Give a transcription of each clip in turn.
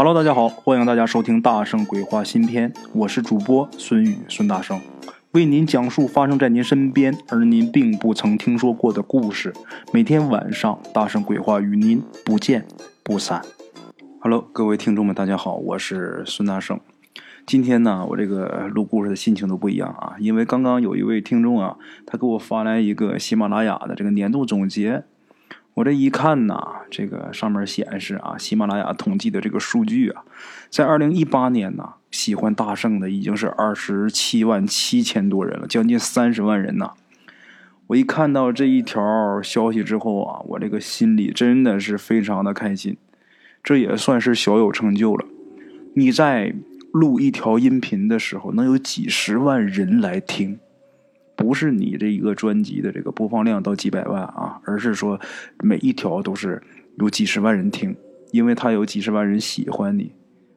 Hello，大家好，欢迎大家收听《大圣鬼话》新篇，我是主播孙宇孙大圣，为您讲述发生在您身边而您并不曾听说过的故事。每天晚上，《大圣鬼话》与您不见不散。Hello，各位听众们，大家好，我是孙大圣。今天呢，我这个录故事的心情都不一样啊，因为刚刚有一位听众啊，他给我发来一个喜马拉雅的这个年度总结。我这一看呐，这个上面显示啊，喜马拉雅统计的这个数据啊，在二零一八年呢，喜欢大圣的已经是二十七万七千多人了，将近三十万人呐。我一看到这一条消息之后啊，我这个心里真的是非常的开心，这也算是小有成就了。你在录一条音频的时候，能有几十万人来听。不是你这一个专辑的这个播放量到几百万啊，而是说每一条都是有几十万人听，因为他有几十万人喜欢你，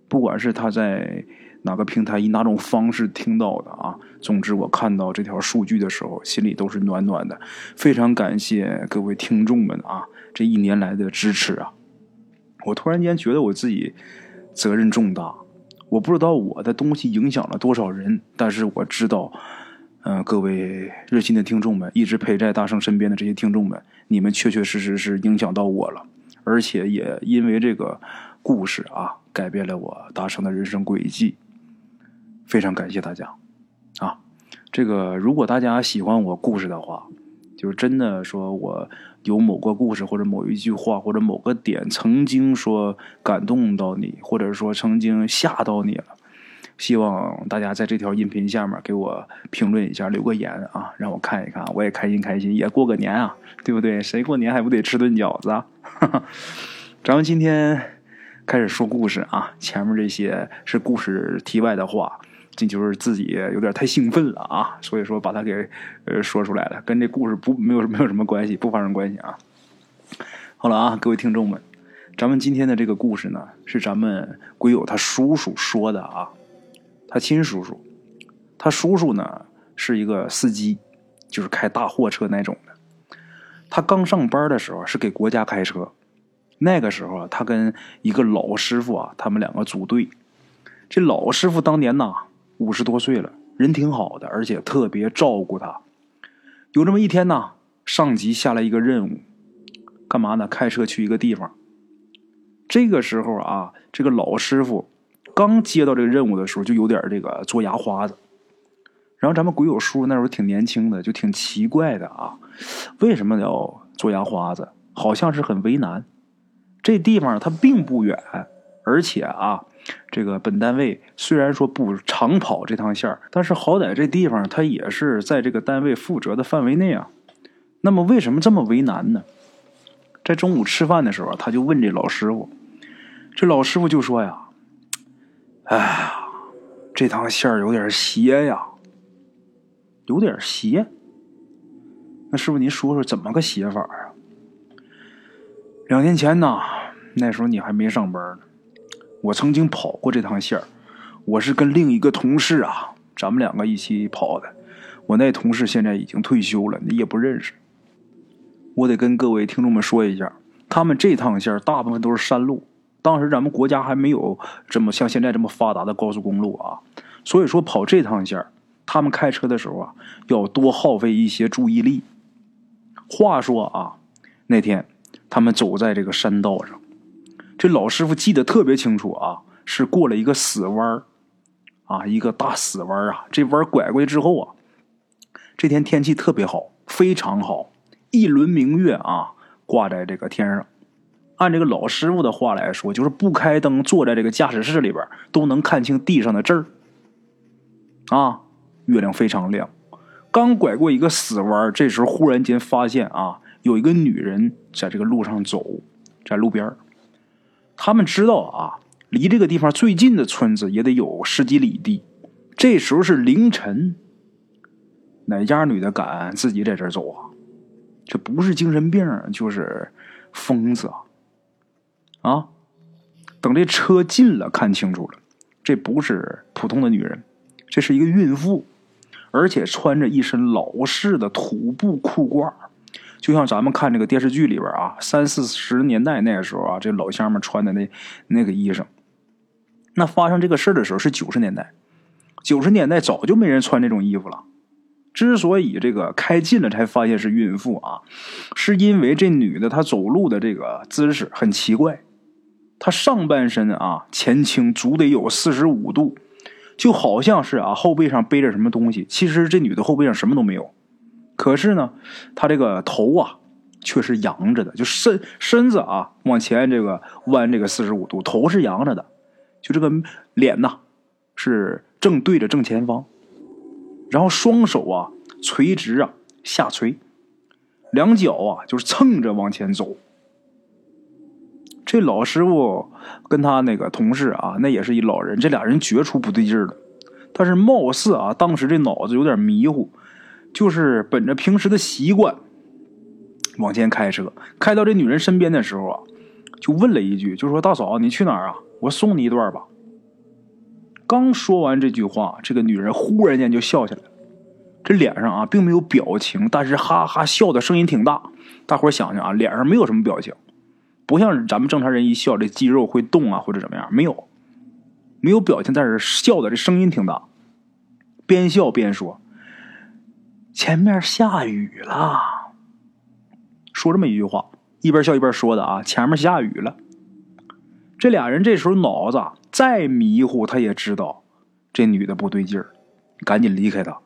不管是他在哪个平台以哪种方式听到的啊，总之我看到这条数据的时候，心里都是暖暖的。非常感谢各位听众们啊，这一年来的支持啊，我突然间觉得我自己责任重大。我不知道我的东西影响了多少人，但是我知道。嗯，各位热心的听众们，一直陪在大圣身边的这些听众们，你们确确实实是影响到我了，而且也因为这个故事啊，改变了我大圣的人生轨迹。非常感谢大家啊！这个如果大家喜欢我故事的话，就是真的说我有某个故事或者某一句话或者某个点曾经说感动到你，或者说曾经吓到你了。希望大家在这条音频下面给我评论一下，留个言啊，让我看一看，我也开心开心，也过个年啊，对不对？谁过年还不得吃顿饺子啊？咱们今天开始说故事啊，前面这些是故事题外的话，这就是自己有点太兴奋了啊，所以说把它给说出来了，跟这故事不没有没有什么关系，不发生关系啊。好了啊，各位听众们，咱们今天的这个故事呢，是咱们鬼友他叔叔说的啊。他亲叔叔，他叔叔呢是一个司机，就是开大货车那种的。他刚上班的时候是给国家开车，那个时候啊他跟一个老师傅啊，他们两个组队。这老师傅当年呐五十多岁了，人挺好的，而且特别照顾他。有这么一天呐，上级下来一个任务，干嘛呢？开车去一个地方。这个时候啊，这个老师傅。刚接到这个任务的时候，就有点这个做牙花子。然后咱们鬼友叔那时候挺年轻的，就挺奇怪的啊，为什么要做牙花子？好像是很为难。这地方它并不远，而且啊，这个本单位虽然说不常跑这趟线但是好歹这地方它也是在这个单位负责的范围内啊。那么为什么这么为难呢？在中午吃饭的时候，他就问这老师傅，这老师傅就说呀。哎呀，这趟线有点邪呀，有点邪。那师傅，您说说怎么个邪法啊？两年前呢，那时候你还没上班呢，我曾经跑过这趟线我是跟另一个同事啊，咱们两个一起跑的。我那同事现在已经退休了，你也不认识。我得跟各位听众们说一下，他们这趟线大部分都是山路。当时咱们国家还没有这么像现在这么发达的高速公路啊，所以说跑这趟线他们开车的时候啊，要多耗费一些注意力。话说啊，那天他们走在这个山道上，这老师傅记得特别清楚啊，是过了一个死弯啊，一个大死弯啊，这弯拐过去之后啊，这天天气特别好，非常好，一轮明月啊，挂在这个天上。按这个老师傅的话来说，就是不开灯，坐在这个驾驶室里边都能看清地上的字儿。啊，月亮非常亮。刚拐过一个死弯，这时候忽然间发现啊，有一个女人在这个路上走，在路边他们知道啊，离这个地方最近的村子也得有十几里地。这时候是凌晨，哪家女的敢自己在这走啊？这不是精神病，就是疯子啊！啊！等这车近了，看清楚了，这不是普通的女人，这是一个孕妇，而且穿着一身老式的土布裤褂，就像咱们看这个电视剧里边啊，三四十年代那个时候啊，这老乡们穿的那那个衣裳。那发生这个事儿的时候是九十年代，九十年代早就没人穿这种衣服了。之所以这个开近了才发现是孕妇啊，是因为这女的她走路的这个姿势很奇怪，她上半身啊前倾足得有四十五度，就好像是啊后背上背着什么东西。其实这女的后背上什么都没有，可是呢，她这个头啊却是仰着的，就身身子啊往前这个弯这个四十五度，头是仰着的，就这个脸呐是正对着正前方。然后双手啊垂直啊下垂，两脚啊就是蹭着往前走。这老师傅跟他那个同事啊，那也是一老人，这俩人觉出不对劲了。但是貌似啊，当时这脑子有点迷糊，就是本着平时的习惯往前开车。开到这女人身边的时候啊，就问了一句，就说：“大嫂，你去哪儿啊？我送你一段吧。”刚说完这句话，这个女人忽然间就笑起来了，这脸上啊并没有表情，但是哈哈笑的声音挺大。大伙想想啊，脸上没有什么表情，不像咱们正常人一笑这肌肉会动啊或者怎么样，没有，没有表情，但是笑的这声音挺大，边笑边说：“前面下雨了。”说这么一句话，一边笑一边说的啊，前面下雨了。这俩人这时候脑子。再迷糊，他也知道这女的不对劲儿，赶紧离开她，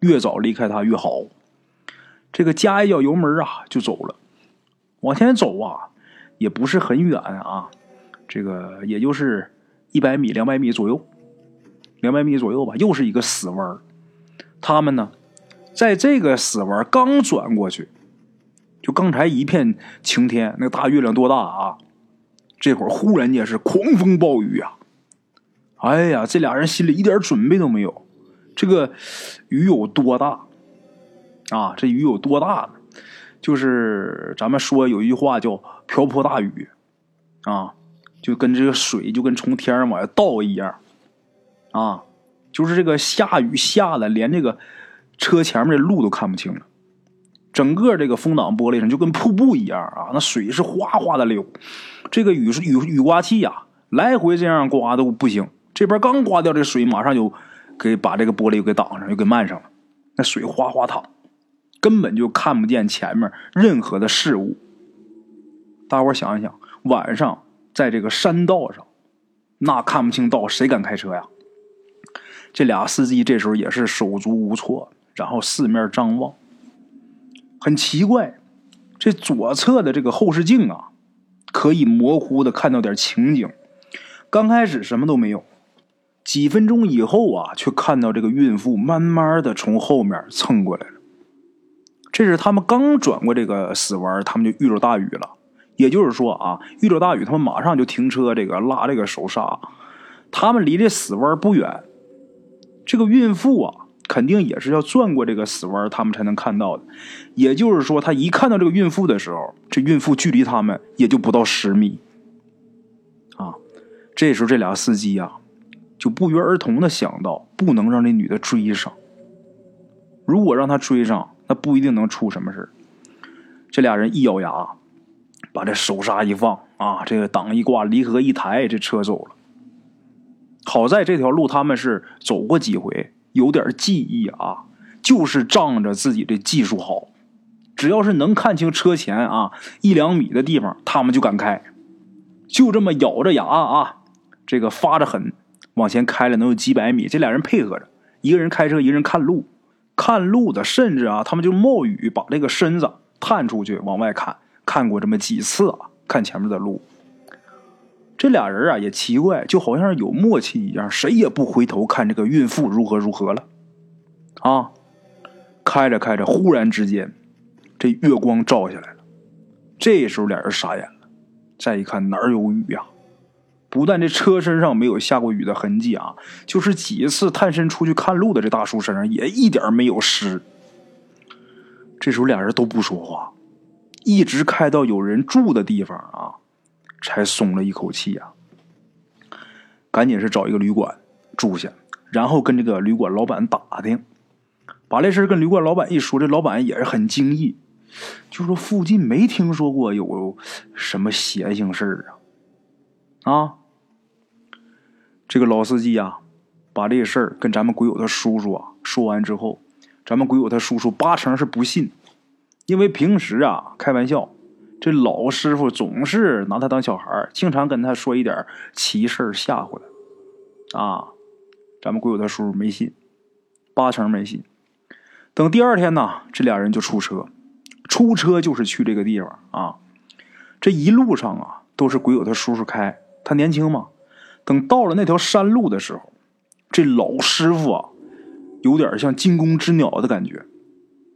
越早离开她越好。这个加一脚油门啊，就走了。往前走啊，也不是很远啊，这个也就是一百米、两百米左右，两百米左右吧。又是一个死弯他们呢，在这个死弯刚转过去，就刚才一片晴天，那个大月亮多大啊！这会儿忽然间是狂风暴雨啊！哎呀，这俩人心里一点准备都没有。这个雨有多大啊？这雨有多大呢？就是咱们说有一句话叫“瓢泼大雨”，啊，就跟这个水就跟从天上往下倒一样，啊，就是这个下雨下的连这个车前面的路都看不清了，整个这个风挡玻璃上就跟瀑布一样啊，那水是哗哗的流。这个雨是雨雨刮器呀，来回这样刮都不行。这边刚刮掉这水，马上就给把这个玻璃给挡上，又给漫上了。那水哗哗淌，根本就看不见前面任何的事物。大伙想一想，晚上在这个山道上，那看不清道，谁敢开车呀？这俩司机这时候也是手足无措，然后四面张望。很奇怪，这左侧的这个后视镜啊，可以模糊的看到点情景。刚开始什么都没有。几分钟以后啊，却看到这个孕妇慢慢的从后面蹭过来了。这是他们刚转过这个死弯，他们就遇着大雨了。也就是说啊，遇着大雨，他们马上就停车，这个拉这个手刹。他们离这死弯不远，这个孕妇啊，肯定也是要转过这个死弯，他们才能看到的。也就是说，他一看到这个孕妇的时候，这孕妇距离他们也就不到十米。啊，这时候这俩司机啊。就不约而同的想到，不能让这女的追上。如果让她追上，那不一定能出什么事这俩人一咬牙，把这手刹一放，啊，这个档一挂，离合一抬，这车走了。好在这条路他们是走过几回，有点记忆啊，就是仗着自己的技术好，只要是能看清车前啊一两米的地方，他们就敢开，就这么咬着牙啊，这个发着狠。往前开了能有几百米，这俩人配合着，一个人开车，一个人看路，看路的，甚至啊，他们就冒雨把这个身子探出去往外看，看过这么几次啊，看前面的路。这俩人啊也奇怪，就好像是有默契一样，谁也不回头看这个孕妇如何如何了。啊，开着开着，忽然之间，这月光照下来了，这时候俩人傻眼了，再一看哪儿有雨呀？不但这车身上没有下过雨的痕迹啊，就是几次探身出去看路的这大叔身上也一点没有湿。这时候俩人都不说话，一直开到有人住的地方啊，才松了一口气呀。赶紧是找一个旅馆住下，然后跟这个旅馆老板打听，把这事跟旅馆老板一说，这老板也是很惊异，就说附近没听说过有什么邪性事儿啊。啊，这个老司机啊，把这事儿跟咱们鬼友他叔叔啊说完之后，咱们鬼友他叔叔八成是不信，因为平时啊开玩笑，这老师傅总是拿他当小孩经常跟他说一点奇事吓唬他，啊，咱们鬼友他叔叔没信，八成没信。等第二天呢，这俩人就出车，出车就是去这个地方啊。这一路上啊，都是鬼友他叔叔开，他年轻嘛。等到了那条山路的时候，这老师傅啊，有点像惊弓之鸟的感觉。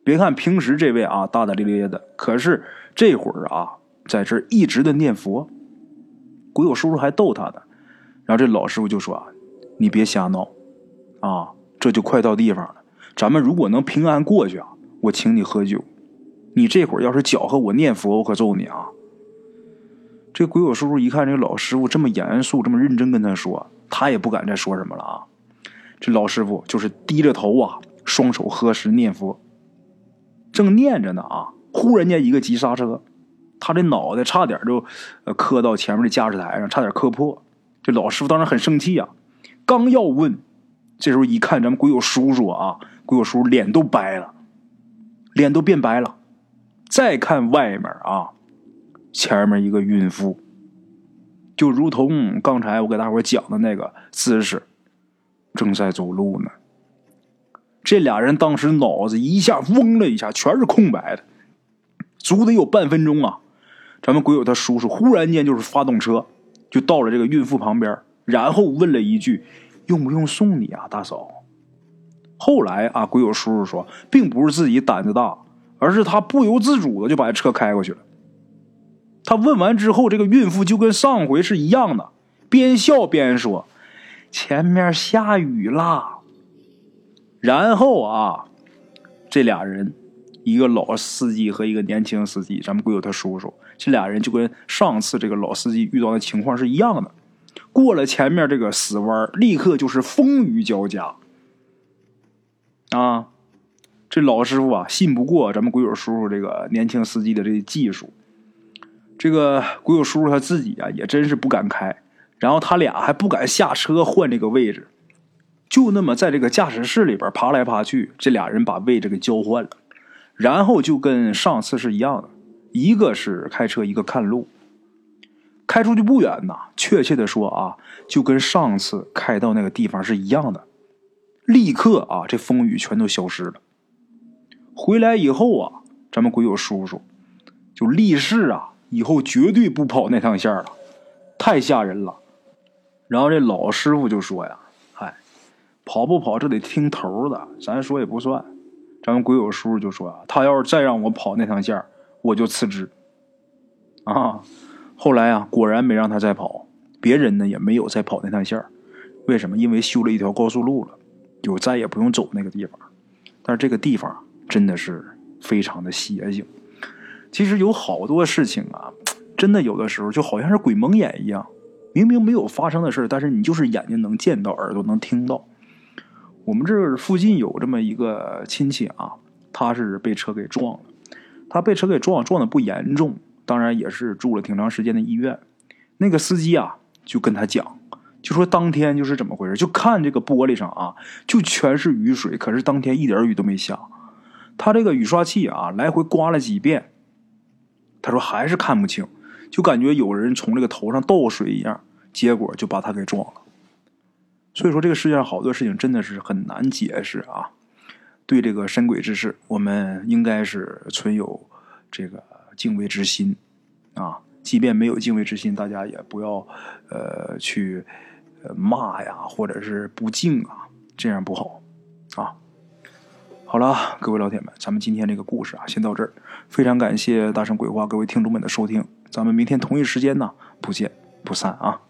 别看平时这位啊大大咧咧的，可是这会儿啊，在这一直的念佛。鬼友叔叔还逗他呢，然后这老师傅就说：“啊，你别瞎闹，啊，这就快到地方了。咱们如果能平安过去啊，我请你喝酒。你这会儿要是搅和我念佛，我可揍你啊！”这鬼友叔叔一看这个老师傅这么严肃、这么认真跟他说，他也不敢再说什么了啊。这老师傅就是低着头啊，双手合十念佛，正念着呢啊，忽然间一个急刹车，他的脑袋差点就磕到前面的驾驶台上，差点磕破。这老师傅当时很生气啊，刚要问，这时候一看咱们鬼友叔叔啊，鬼友叔叔脸都白了，脸都变白了。再看外面啊。前面一个孕妇，就如同刚才我给大伙讲的那个姿势，正在走路呢。这俩人当时脑子一下嗡了一下，全是空白的，足得有半分钟啊。咱们鬼友他叔叔忽然间就是发动车，就到了这个孕妇旁边，然后问了一句：“用不用送你啊，大嫂？”后来啊，鬼友叔叔说，并不是自己胆子大，而是他不由自主的就把车开过去了。他问完之后，这个孕妇就跟上回是一样的，边笑边说：“前面下雨啦。”然后啊，这俩人，一个老司机和一个年轻司机，咱们鬼友他叔叔，这俩人就跟上次这个老司机遇到的情况是一样的。过了前面这个死弯，立刻就是风雨交加。啊，这老师傅啊，信不过咱们鬼友叔叔这个年轻司机的这技术。这个鬼友叔叔他自己啊，也真是不敢开，然后他俩还不敢下车换这个位置，就那么在这个驾驶室里边爬来爬去。这俩人把位置给交换了，然后就跟上次是一样的，一个是开车，一个看路。开出去不远呐，确切的说啊，就跟上次开到那个地方是一样的。立刻啊，这风雨全都消失了。回来以后啊，咱们鬼友叔叔就立誓啊。以后绝对不跑那趟线了，太吓人了。然后这老师傅就说呀：“嗨，跑不跑这得听头的，咱说也不算。”咱们鬼友叔叔就说啊：“他要是再让我跑那趟线，我就辞职。”啊，后来啊，果然没让他再跑，别人呢也没有再跑那趟线为什么？因为修了一条高速路了，就再也不用走那个地方。但是这个地方真的是非常的邪性。其实有好多事情啊，真的有的时候就好像是鬼蒙眼一样，明明没有发生的事但是你就是眼睛能见到，耳朵能听到。我们这附近有这么一个亲戚啊，他是被车给撞了，他被车给撞，撞的不严重，当然也是住了挺长时间的医院。那个司机啊，就跟他讲，就说当天就是怎么回事，就看这个玻璃上啊，就全是雨水，可是当天一点雨都没下，他这个雨刷器啊，来回刮了几遍。他说还是看不清，就感觉有人从这个头上倒水一样，结果就把他给撞了。所以说，这个世界上好多事情真的是很难解释啊。对这个神鬼之事，我们应该是存有这个敬畏之心啊。即便没有敬畏之心，大家也不要呃去骂呀，或者是不敬啊，这样不好啊。好了，各位老铁们，咱们今天这个故事啊，先到这儿。非常感谢大圣鬼话各位听众们的收听，咱们明天同一时间呢，不见不散啊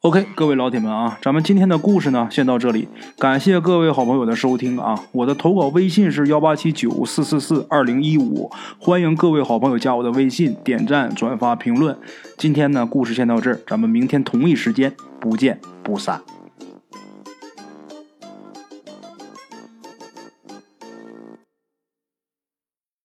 ！OK，各位老铁们啊，咱们今天的故事呢，先到这里。感谢各位好朋友的收听啊！我的投稿微信是幺八七九四四四二零一五，欢迎各位好朋友加我的微信，点赞、转发、评论。今天呢，故事先到这儿，咱们明天同一时间不见不散。